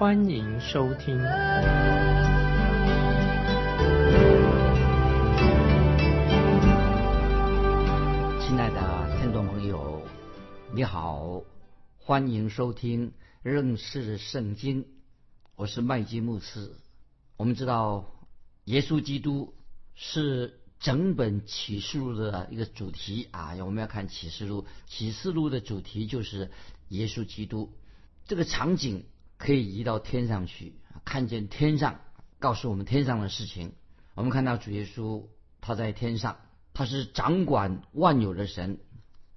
欢迎收听。亲爱的听众朋友，你好，欢迎收听认识圣经。我是麦基牧师。我们知道，耶稣基督是整本启示录的一个主题啊。我们要看启示录，启示录的主题就是耶稣基督。这个场景可以移到天上去，看见天上，告诉我们天上的事情。我们看到主耶稣他在天上。他是掌管万有的神，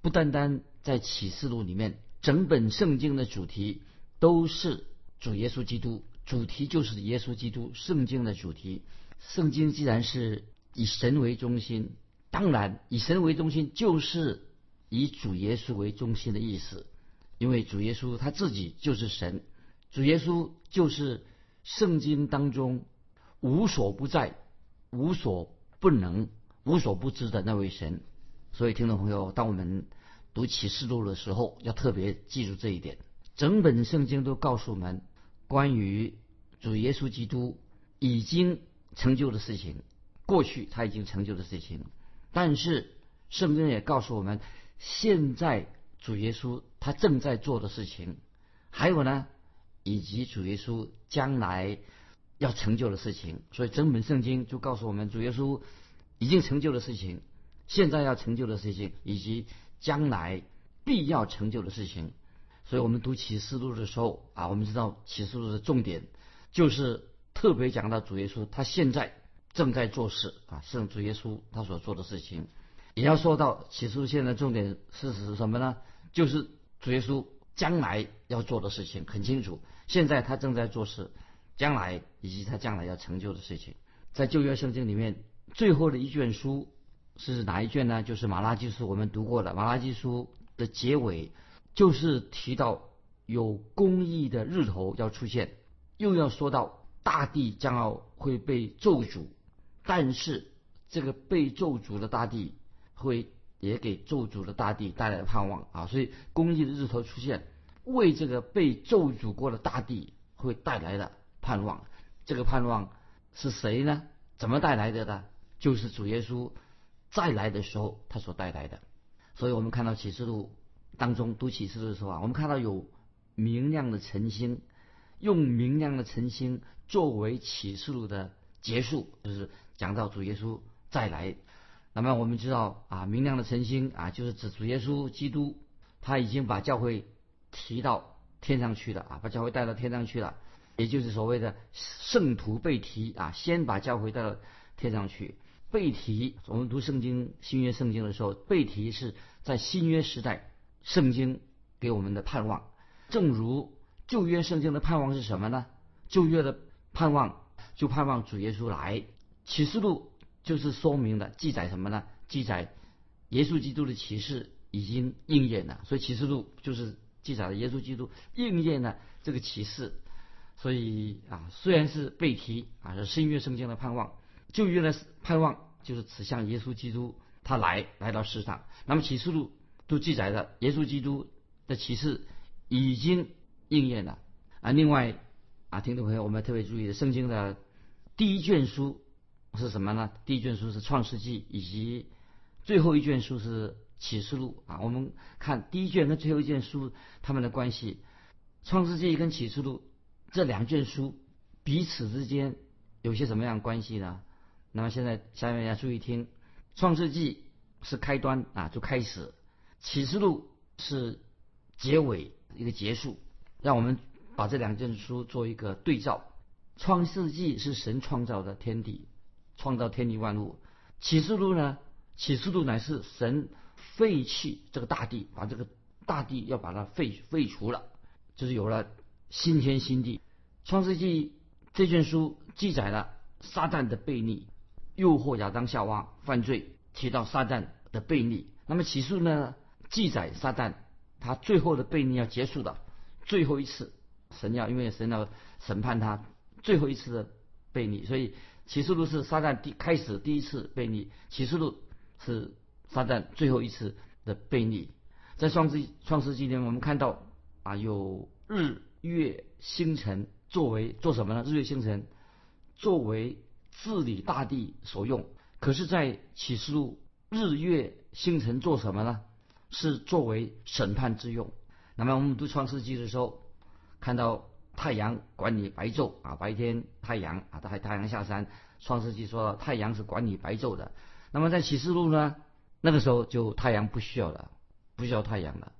不单单在启示录里面，整本圣经的主题都是主耶稣基督，主题就是耶稣基督。圣经的主题，圣经既然是以神为中心，当然以神为中心就是以主耶稣为中心的意思，因为主耶稣他自己就是神，主耶稣就是圣经当中无所不在、无所不能。无所不知的那位神，所以听众朋友，当我们读启示录的时候，要特别记住这一点。整本圣经都告诉我们关于主耶稣基督已经成就的事情，过去他已经成就的事情。但是圣经也告诉我们，现在主耶稣他正在做的事情，还有呢，以及主耶稣将来要成就的事情。所以整本圣经就告诉我们，主耶稣。已经成就的事情，现在要成就的事情，以及将来必要成就的事情。所以我们读启示录的时候啊，我们知道启示录的重点就是特别讲到主耶稣他现在正在做事啊，圣主耶稣他所做的事情，也要说到启示录现在重点是指什么呢？就是主耶稣将来要做的事情很清楚，现在他正在做事，将来以及他将来要成就的事情，在旧约圣经里面。最后的一卷书是哪一卷呢？就是马拉基书，我们读过的马拉基书的结尾，就是提到有公义的日头要出现，又要说到大地将要会被咒诅，但是这个被咒诅的大地会也给咒诅的大地带来了盼望啊！所以公义的日头出现，为这个被咒诅过的大地会带来的盼望，这个盼望是谁呢？怎么带来的呢？就是主耶稣再来的时候，他所带来的。所以我们看到启示录当中读启示录的时候啊，我们看到有明亮的晨星，用明亮的晨星作为启示录的结束，就是讲到主耶稣再来。那么我们知道啊，明亮的晨星啊，就是指主耶稣基督，他已经把教会提到天上去了啊，把教会带到天上去了，也就是所谓的圣徒被提啊，先把教会带到天上去。背题，我们读圣经新约圣经的时候，背题是在新约时代圣经给我们的盼望。正如旧约圣经的盼望是什么呢？旧约的盼望就盼望主耶稣来。启示录就是说明了记载什么呢？记载耶稣基督的启示已经应验了。所以启示录就是记载了耶稣基督应验了这个启示。所以啊，虽然是背题啊，是新约圣经的盼望。旧约的盼望就是指向耶稣基督，他来来到世上。那么启示录都记载了耶稣基督的启示已经应验了啊。另外啊，听众朋友，我们特别注意，圣经的第一卷书是什么呢？第一卷书是创世纪，以及最后一卷书是启示录啊。我们看第一卷跟最后一卷书它们的关系，创世纪跟启示录这两卷书彼此之间有些什么样的关系呢？那么现在下面要注意听，《创世纪》是开端啊，就开始；《启示录》是结尾一个结束。让我们把这两卷书做一个对照，《创世纪》是神创造的天地，创造天地万物；《启示录》呢，《启示录》乃是神废弃这个大地，把这个大地要把它废废除了，就是有了新天新地。《创世纪》这卷书记载了撒旦的悖逆，诱惑亚当夏娃犯罪，提到撒旦的悖逆。那么启示呢，记载撒旦他最后的悖逆要结束的最后一次，神要因为神要审判他最后一次的悖逆，所以启示录是撒旦第开始第一次悖逆，启示录是撒旦最后一次的悖逆。在创世创世纪里面，我们看到啊有日月星辰作为做什么呢？日月星辰作为治理大地所用。可是，在启示录，日月星辰做什么呢？是作为审判之用。那么，我们读创世纪的时候，看到太阳管理白昼啊，白天太阳啊，太太阳下山。创世纪说太阳是管理白昼的。那么在启示录呢，那个时候就太阳不需要了。不需要太阳了，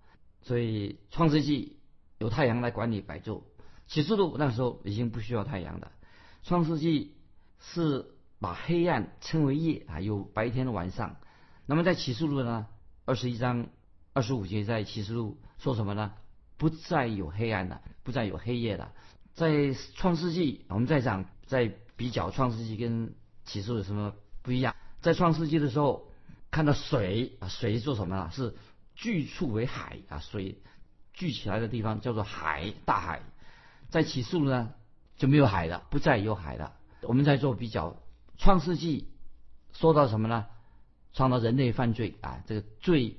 所以创世纪有太阳来管理白昼。启示录那时候已经不需要太阳了。创世纪是把黑暗称为夜啊，有白天的晚上。那么在启示录呢，二十一章二十五节在启示录说什么呢？不再有黑暗了，不再有黑夜了。在创世纪，我们在讲在比较创世纪跟启示录什么不一样？在创世纪的时候看到水啊，水做什么了？是聚处为海啊，水聚起来的地方叫做海，大海。在起诉呢就没有海了，不再有海了。我们在做比较，创世纪说到什么呢？创造人类犯罪啊，这个罪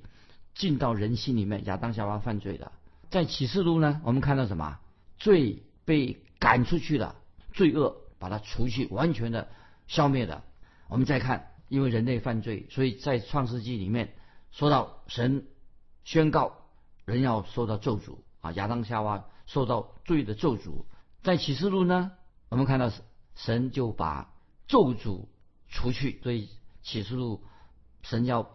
进到人心里面，亚当夏娃犯罪了。在启示录呢，我们看到什么？罪被赶出去了，罪恶把它除去，完全的消灭了。我们再看，因为人类犯罪，所以在创世纪里面说到神。宣告人要受到咒诅啊！亚当夏娃受到罪的咒诅。在启示录呢，我们看到神就把咒诅除去，所以启示录神要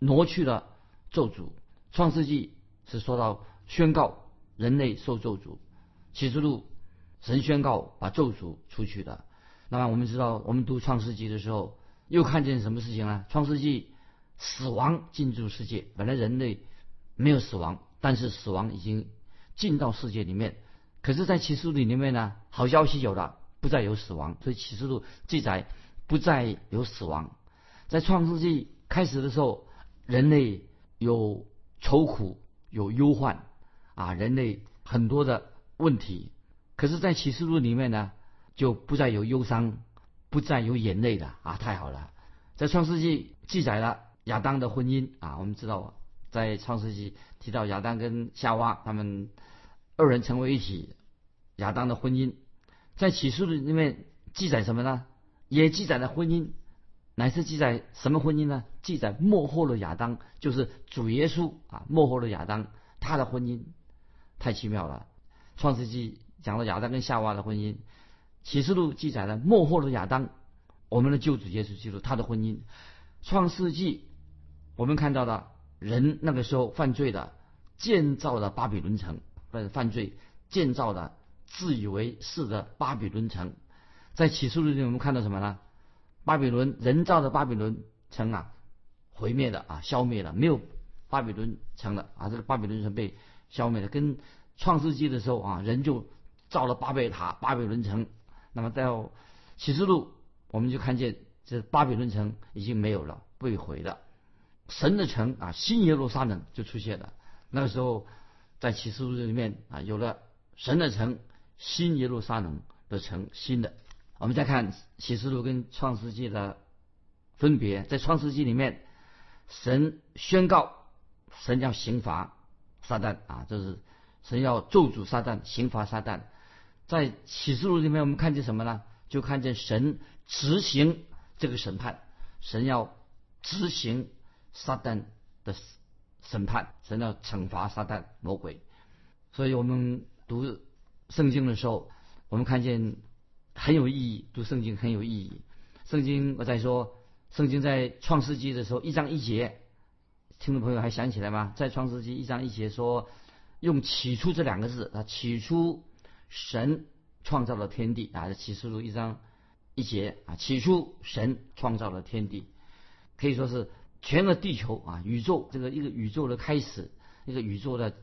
挪去了咒诅。创世纪是说到宣告人类受咒诅，启示录神宣告把咒诅出去的。那么我们知道，我们读创世纪的时候，又看见什么事情呢？创世纪死亡进入世界，本来人类。没有死亡，但是死亡已经进到世界里面。可是，在启示录里面呢，好消息有了，不再有死亡。所以启示录记载不再有死亡。在创世纪开始的时候，人类有愁苦，有忧患啊，人类很多的问题。可是，在启示录里面呢，就不再有忧伤，不再有眼泪了啊！太好了，在创世纪记载了亚当的婚姻啊，我们知道。在创世纪提到亚当跟夏娃他们二人成为一体，亚当的婚姻，在启示录里面记载什么呢？也记载了婚姻，乃是记载什么婚姻呢？记载幕后的亚当，就是主耶稣啊，幕后的亚当他的婚姻太奇妙了。创世纪讲了亚当跟夏娃的婚姻，启示录记载了幕后的亚当，我们的救主耶稣基督他的婚姻。创世纪我们看到的。人那个时候犯罪的，建造了巴比伦城，犯犯罪建造的自以为是的巴比伦城，在启示录里我们看到什么呢？巴比伦人造的巴比伦城啊，毁灭的啊，消灭了，没有巴比伦城了啊，这个巴比伦城被消灭了。跟创世纪的时候啊，人就造了巴贝塔、巴比伦城，那么到启示录我们就看见这巴比伦城已经没有了，被毁了。神的城啊，新耶路撒冷就出现了。那个时候，在启示录里面啊，有了神的城，新耶路撒冷的城，新的。我们再看启示录跟创世纪的分别，在创世纪里面，神宣告神要刑罚撒旦啊，这是神要咒诅撒旦，刑罚撒旦。在启示录里面，我们看见什么呢？就看见神执行这个审判，神要执行。撒旦的审判，神要惩罚撒旦魔鬼，所以我们读圣经的时候，我们看见很有意义。读圣经很有意义。圣经我在说，圣经在创世纪的时候一章一节，听众朋友还想起来吗？在创世纪一章一节说，用起初这两个字啊，起初神创造了天地啊，启示录一章一节啊，起初神创造了天地，可以说是。全个地球啊，宇宙这个一个宇宙的开始，一个宇宙的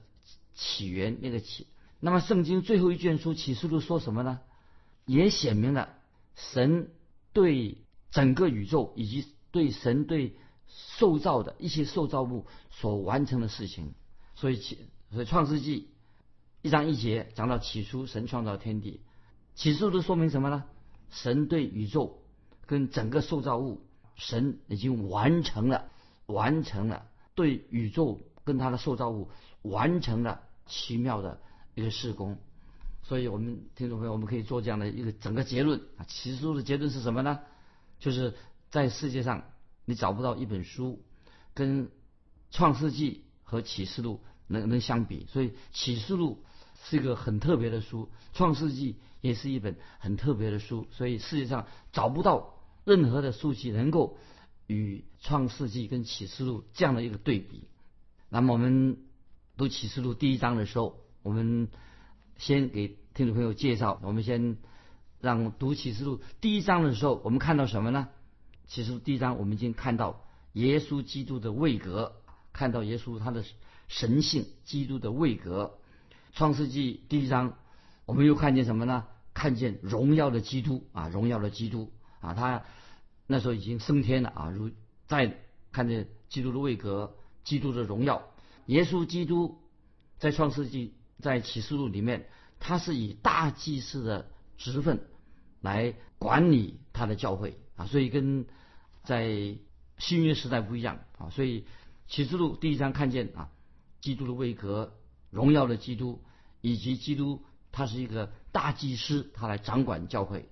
起源，那个起。那么圣经最后一卷书启示录说什么呢？也显明了神对整个宇宙以及对神对受造的一些受造物所完成的事情。所以起，所以创世纪一章一节讲到起初神创造天地，起初都说明什么呢？神对宇宙跟整个受造物，神已经完成了，完成了对宇宙跟他的受造物完成了奇妙的一个施工。所以我们听众朋友，我们可以做这样的一个整个结论啊。起初的结论是什么呢？就是在世界上你找不到一本书跟创世纪和启示录能能相比。所以启示录是一个很特别的书，创世纪也是一本很特别的书。所以世界上找不到任何的书籍能够与创世纪跟启示录这样的一个对比。那么我们读启示录第一章的时候，我们。先给听众朋友介绍，我们先让读启示录第一章的时候，我们看到什么呢？启示录第一章，我们已经看到耶稣基督的位格，看到耶稣他的神性，基督的位格。创世纪第一章，我们又看见什么呢？看见荣耀的基督啊，荣耀的基督啊，他那时候已经升天了啊。如再看见基督的位格，基督的荣耀，耶稣基督在创世纪。在启示录里面，他是以大祭司的职分来管理他的教会啊，所以跟在新约时代不一样啊。所以启示录第一章看见啊，基督的位格、荣耀的基督，以及基督他是一个大祭司，他来掌管教会。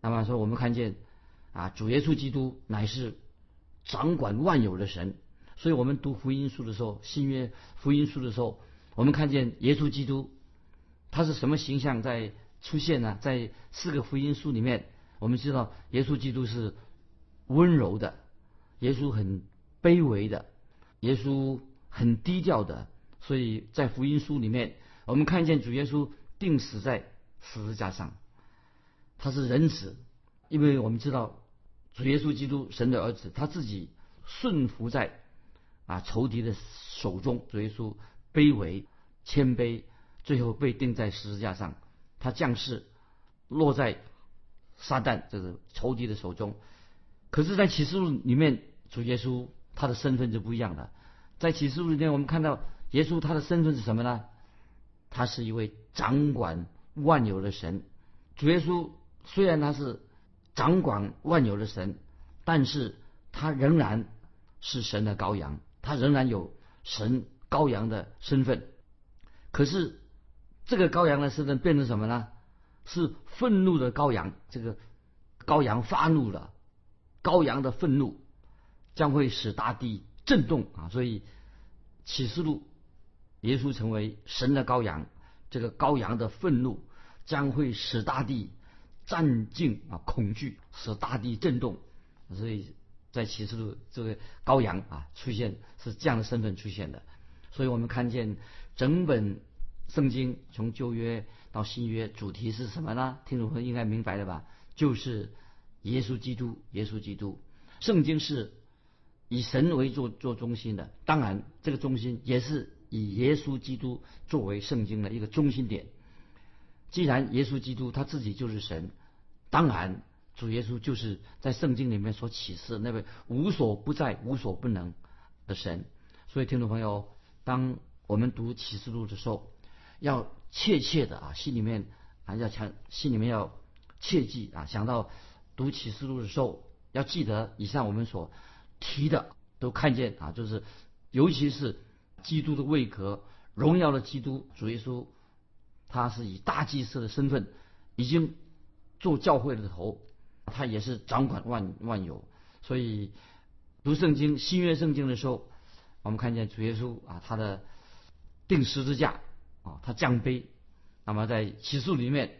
那么说，我们看见啊，主耶稣基督乃是掌管万有的神。所以我们读福音书的时候，新约福音书的时候。我们看见耶稣基督，他是什么形象在出现呢？在四个福音书里面，我们知道耶稣基督是温柔的，耶稣很卑微的，耶稣很低调的。所以在福音书里面，我们看见主耶稣定死在十字架上，他是仁慈，因为我们知道主耶稣基督神的儿子，他自己顺服在啊仇敌的手中，主耶稣。卑微、谦卑，最后被钉在十字架上。他降世，落在撒旦就是仇敌的手中。可是，在启示录里面，主耶稣他的身份就不一样了。在启示录里面，我们看到耶稣他的身份是什么呢？他是一位掌管万有的神。主耶稣虽然他是掌管万有的神，但是他仍然是神的羔羊，他仍然有神。羔羊的身份，可是这个羔羊的身份变成什么呢？是愤怒的羔羊。这个羔羊发怒了，羔羊的愤怒将会使大地震动啊！所以启示录，耶稣成为神的羔羊，这个羔羊的愤怒将会使大地战静啊，恐惧，使大地震动。所以在启示录，这个羔羊啊出现是这样的身份出现的。所以我们看见整本圣经从旧约到新约，主题是什么呢？听众朋友应该明白了吧？就是耶稣基督，耶稣基督。圣经是以神为做做中心的，当然这个中心也是以耶稣基督作为圣经的一个中心点。既然耶稣基督他自己就是神，当然主耶稣就是在圣经里面所启示那位无所不在、无所不能的神。所以听众朋友。当我们读启示录的时候，要切切的啊，心里面啊要强，心里面要切记啊，想到读启示录的时候，要记得以上我们所提的，都看见啊，就是尤其是基督的位格，荣耀的基督主耶稣，他是以大祭司的身份，已经做教会的头，他也是掌管万万有，所以读圣经新约圣经的时候。我们看见主耶稣啊，他的定十字架啊，他降杯。那么在启示里面，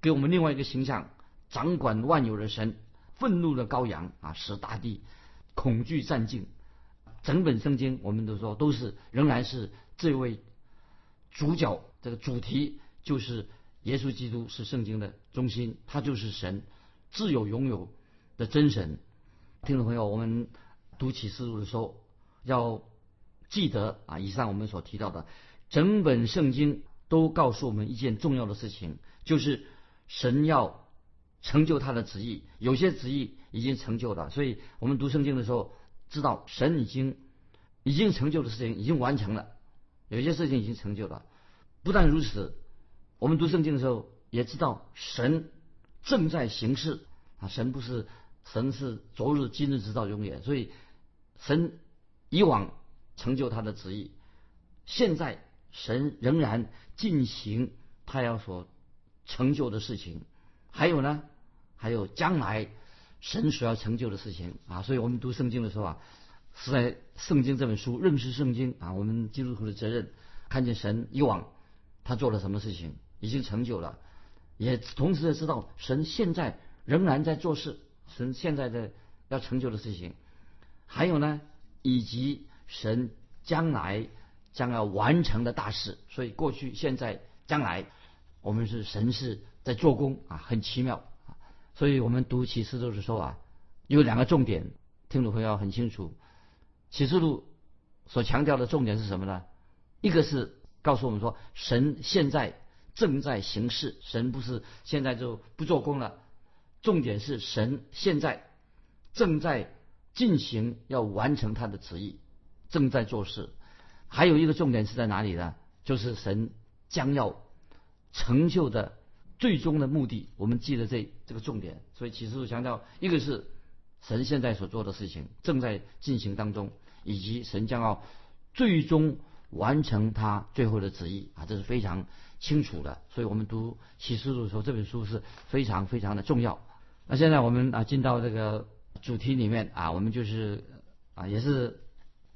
给我们另外一个形象：掌管万有的神，愤怒的羔羊啊，使大地恐惧战尽。整本圣经，我们都说都是仍然是这位主角，这个主题就是耶稣基督是圣经的中心，他就是神，自有拥有的真神。听众朋友，我们读启示录的时候要。记得啊，以上我们所提到的整本圣经都告诉我们一件重要的事情，就是神要成就他的旨意，有些旨意已经成就了。所以我们读圣经的时候，知道神已经已经成就的事情已经完成了，有些事情已经成就了。不但如此，我们读圣经的时候也知道神正在行事啊，神不是神是昨日今日直到永远，所以神以往成就他的旨意，现在神仍然进行他要所成就的事情，还有呢，还有将来神所要成就的事情。啊，所以我们读圣经的时候啊，是在圣经这本书认识圣经。啊，我们基督徒的责任，看见神以往。他做了什么事情，已经成就了，也同时也知道神现在仍然在做事，神现在的要成就的事情，还有呢，以及神将来将要完成的大事。所以过去、现在、将来，我们是神是在做工啊，很奇妙啊。所以我们读启示录的时候啊，有两个重点，听众朋友很清楚，启示录所强调的重点是什么呢？一个是。告诉我们说，神现在正在行事，神不是现在就不做工了。重点是神现在正在进行，要完成他的旨意，正在做事。还有一个重点是在哪里呢？就是神将要成就的最终的目的。我们记得这这个重点。所以启示录强调，一个是神现在所做的事情正在进行当中，以及神将要最终。完成他最后的旨意啊，这是非常清楚的。所以我们读启示录的时候，这本书是非常非常的重要。那现在我们啊进到这个主题里面啊，我们就是啊也是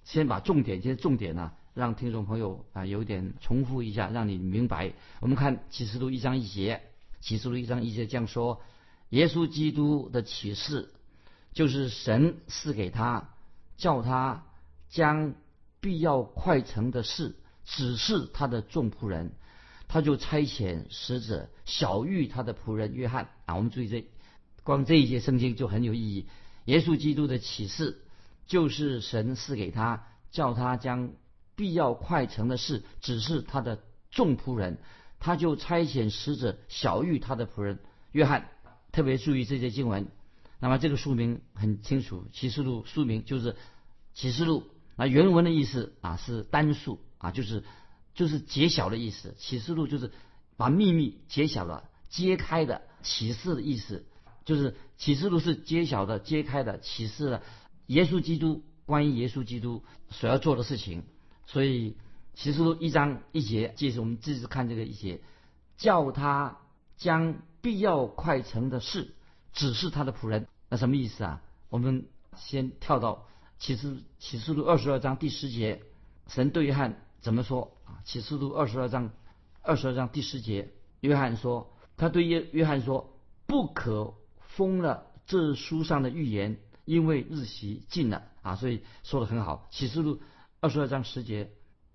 先把重点，这些重点呢，让听众朋友啊有点重复一下，让你明白。我们看启示录一章一节，启示录一章一节这样说：耶稣基督的启示，就是神赐给他，叫他将。必要快成的事，指示他的众仆人，他就差遣使者小玉他的仆人约翰啊。我们注意这，光这一节圣经就很有意义。耶稣基督的启示，就是神赐给他，叫他将必要快成的事只是他的众仆人，他就差遣使者小玉他的仆人约翰。特别注意这些经文。那么这个书名很清楚，启示录书名就是启示录。那原文的意思啊是单数啊，就是就是揭晓的意思。启示录就是把秘密揭晓了、揭开的启示的意思，就是启示录是揭晓的、揭开的启示了耶稣基督关于耶稣基督所要做的事情。所以启示录一章一节，即是我们继续看这个一节，叫他将必要快成的事指示他的仆人。那什么意思啊？我们先跳到。启示启示录二十二章第十节，神对约翰怎么说啊？启示录二十二章二十二章第十节，约翰说，他对约约翰说，不可封了这书上的预言，因为日期近了啊。所以说的很好。启示录二十二章十节，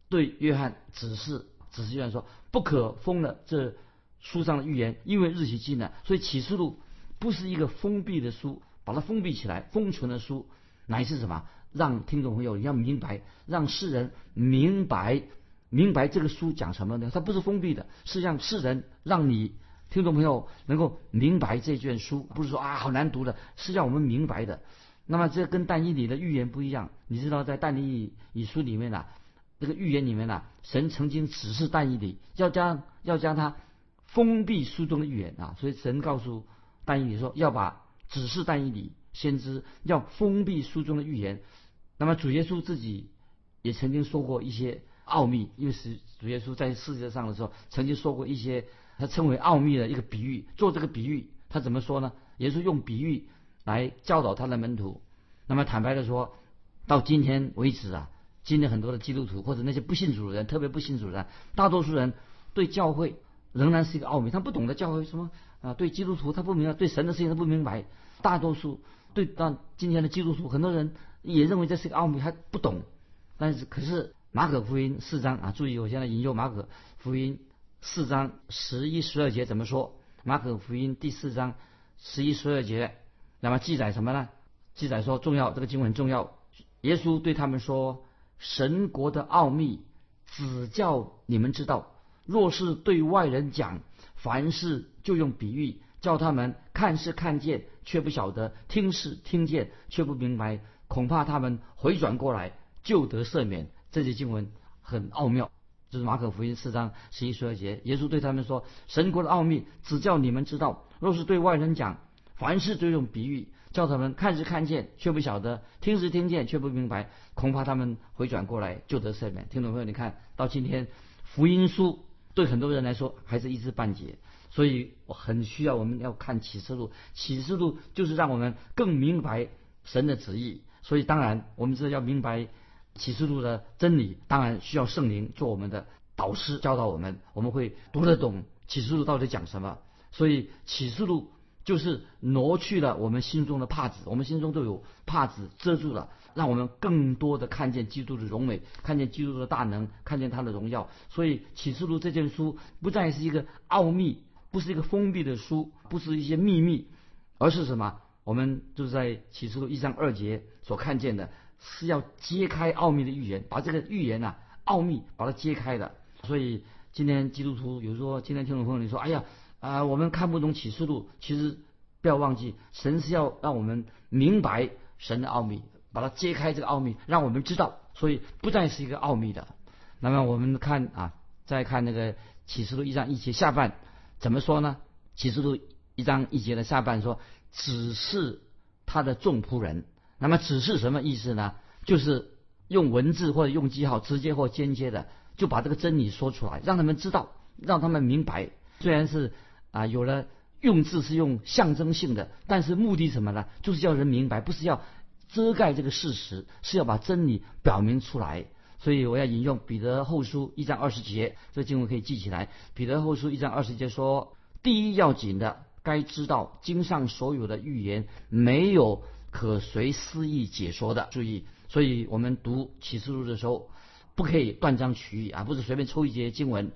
对约翰指示指示约翰说，不可封了这书上的预言，因为日期近了。所以启示录不是一个封闭的书，把它封闭起来封存的书。乃是什么？让听众朋友你要明白，让世人明白，明白这个书讲什么呢？它不是封闭的，是让世人让你听众朋友能够明白这卷书，不是说啊好难读的，是让我们明白的。那么这跟但以理的预言不一样。你知道在但以理书里面呢，这个预言里面呢，神曾经指示但以理要将要将他封闭书中的预言啊，所以神告诉但以理说要把指示但以理。先知要封闭书中的预言，那么主耶稣自己也曾经说过一些奥秘，因为是主耶稣在世界上的时候曾经说过一些他称为奥秘的一个比喻。做这个比喻，他怎么说呢？耶稣用比喻来教导他的门徒。那么坦白的说，到今天为止啊，今天很多的基督徒或者那些不信主的人，特别不信主的人，大多数人对教会仍然是一个奥秘，他不懂得教会什么啊，对基督徒他不明白，对神的事情他不明白，大多数。对，但今天的基督徒很多人也认为这是个奥秘，还不懂。但是，可是马可福音四章啊，注意，我现在引用马可福音四章十一十二节怎么说？马可福音第四章十一十二节，那么记载什么呢？记载说重要，这个经文很重要。耶稣对他们说：“神国的奥秘只叫你们知道，若是对外人讲，凡事就用比喻，叫他们看是看见，却不晓得；听是听见，却不明白。恐怕他们回转过来，就得赦免。这些经文很奥妙，就是马可福音四章十一十二节。耶稣对他们说：“神国的奥秘，只叫你们知道。若是对外人讲，凡事都用比喻，叫他们看是看见，却不晓得；听是听见，却不明白。恐怕他们回转过来，就得赦免。”听众朋友，你看到今天福音书对很多人来说还是一知半解。所以我很需要我们要看启示录，启示录就是让我们更明白神的旨意。所以当然我们知道要明白启示录的真理，当然需要圣灵做我们的导师教导我们，我们会读得懂启示录到底讲什么。所以启示录就是挪去了我们心中的帕子，我们心中都有帕子遮住了，让我们更多的看见基督的荣美，看见基督的大能，看见他的荣耀。所以启示录这件书不再是一个奥秘。不是一个封闭的书，不是一些秘密，而是什么？我们就是在启示录一章二节所看见的，是要揭开奥秘的预言，把这个预言呐奥秘把它揭开的。所以今天基督徒有时候，今天听众朋友你说，哎呀啊，我们看不懂启示录，其实不要忘记，神是要让我们明白神的奥秘，把它揭开这个奥秘，让我们知道，所以不再是一个奥秘的。那么我们看啊，再看那个启示录一章一节下半。怎么说呢？启示录一章一节的下半说，只是他的众仆人。那么只是什么意思呢？就是用文字或者用记号，直接或间接的，就把这个真理说出来，让他们知道，让他们明白。虽然是啊，有了用字是用象征性的，但是目的什么呢？就是要人明白，不是要遮盖这个事实，是要把真理表明出来。所以我要引用彼得后书一章二十节，这经文可以记起来。彼得后书一章二十节说：“第一要紧的，该知道经上所有的预言没有可随私意解说的。”注意，所以我们读启示录的时候，不可以断章取义啊，不是随便抽一节经文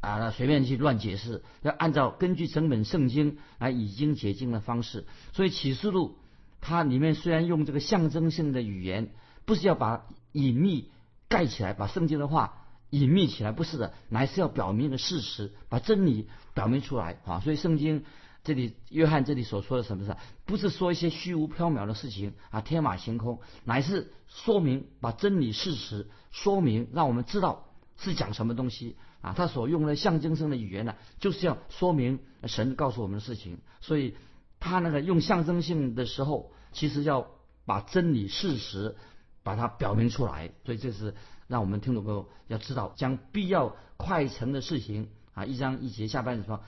啊，那随便去乱解释，要按照根据整本圣经来已经解经的方式。所以启示录它里面虽然用这个象征性的语言，不是要把隐秘。盖起来，把圣经的话隐秘起来，不是的，乃是要表明一个事实，把真理表明出来啊！所以圣经这里约翰这里所说的什么是，不是说一些虚无缥缈的事情啊，天马行空，乃是说明把真理事实说明，让我们知道是讲什么东西啊！他所用的象征性的语言呢，就是要说明神告诉我们的事情，所以他那个用象征性的时候，其实要把真理事实。把它表明出来，所以这是让我们听众朋友要知道，将必要快成的事情啊，一章一节下半说，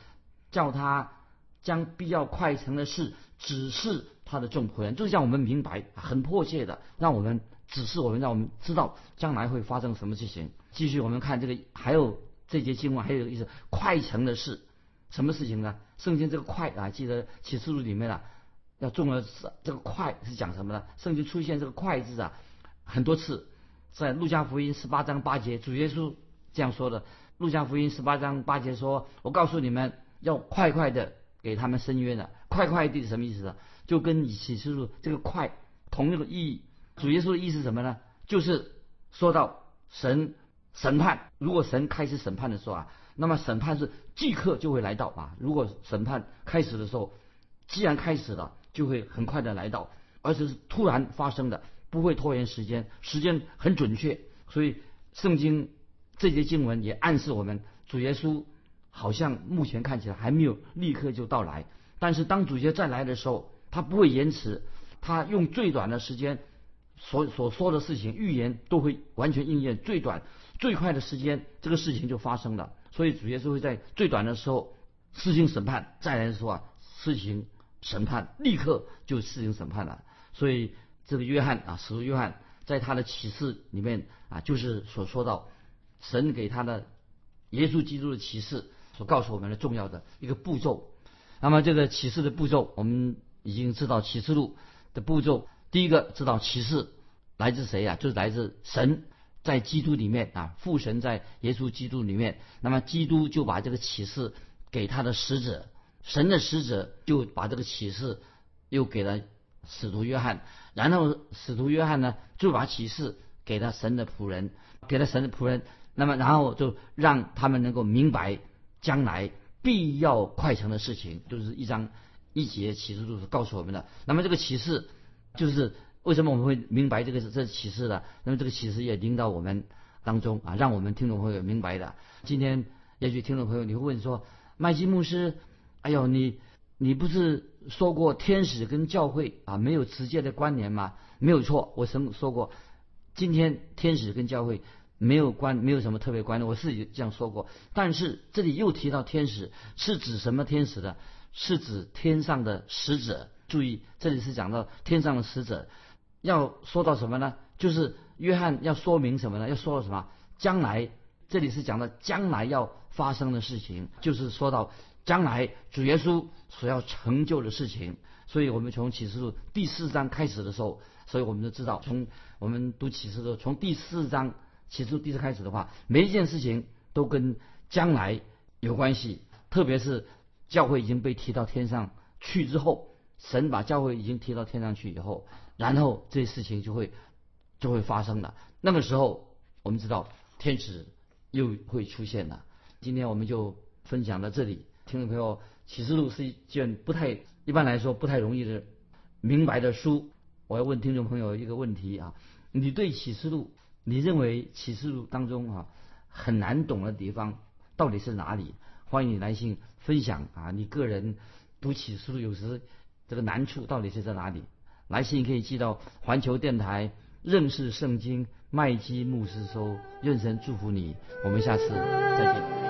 叫他将必要快成的事指示他的众仆人，就是让我们明白，很迫切的，让我们指示我们，让我们知道将来会发生什么事情。继续我们看这个，还有这节经文还有意思，快成的事，什么事情呢？圣经这个快啊，记得启示录里面啊，要重要是这个快是讲什么呢？圣经出现这个快字啊。很多次，在路加福音十八章八节，主耶稣这样说的。路加福音十八章八节说：“我告诉你们，要快快的给他们伸冤了。”快快的什么意思呢？就跟启示录这个快同样的意义。主耶稣的意思什么呢？就是说到神审判，如果神开始审判的时候啊，那么审判是即刻就会来到啊。如果审判开始的时候，既然开始了，就会很快的来到，而且是突然发生的。不会拖延时间，时间很准确，所以圣经这节经文也暗示我们，主耶稣好像目前看起来还没有立刻就到来，但是当主耶再来的时候，他不会延迟，他用最短的时间所所说的事情预言都会完全应验，最短最快的时间这个事情就发生了，所以主耶稣会在最短的时候施行审判，再来说啊施行审判，立刻就施行审判了，所以。这个约翰啊，使徒约翰在他的启示里面啊，就是所说到神给他的耶稣基督的启示，所告诉我们的重要的一个步骤。那么这个启示的步骤，我们已经知道启示录的步骤。第一个知道启示来自谁呀？就是来自神在基督里面啊，父神在耶稣基督里面。那么基督就把这个启示给他的使者，神的使者就把这个启示又给了。使徒约翰，然后使徒约翰呢就把启示给了神的仆人，给了神的仆人，那么然后就让他们能够明白将来必要快成的事情，就是一章一节启示录告诉我们的。那么这个启示就是为什么我们会明白这个这启示的？那么这个启示也领导我们当中啊，让我们听众朋友明白的。今天也许听众朋友你会问说，麦基牧师，哎呦你你不是说过天使跟教会啊没有直接的关联吗？没有错，我曾说过？今天天使跟教会没有关，没有什么特别关联。我自己这样说过。但是这里又提到天使，是指什么天使的？是指天上的使者。注意，这里是讲到天上的使者，要说到什么呢？就是约翰要说明什么呢？要说到什么？将来，这里是讲到将来要发生的事情，就是说到将来主耶稣所要成就的事情。所以我们从启示录第四章开始的时候。所以我们都知道，从我们读启示录，从第四章启示录第一次开始的话，每一件事情都跟将来有关系。特别是教会已经被提到天上去之后，神把教会已经提到天上去以后，然后这些事情就会就会发生了。那个时候，我们知道天使又会出现了。今天我们就分享到这里，听众朋友，启示录是一件不太一般来说不太容易的明白的书。我要问听众朋友一个问题啊，你对启示录，你认为启示录当中啊很难懂的地方到底是哪里？欢迎你来信分享啊，你个人读启示录有时这个难处到底是在哪里？来信可以寄到环球电台认识圣经麦基牧师收，愿神祝福你，我们下次再见。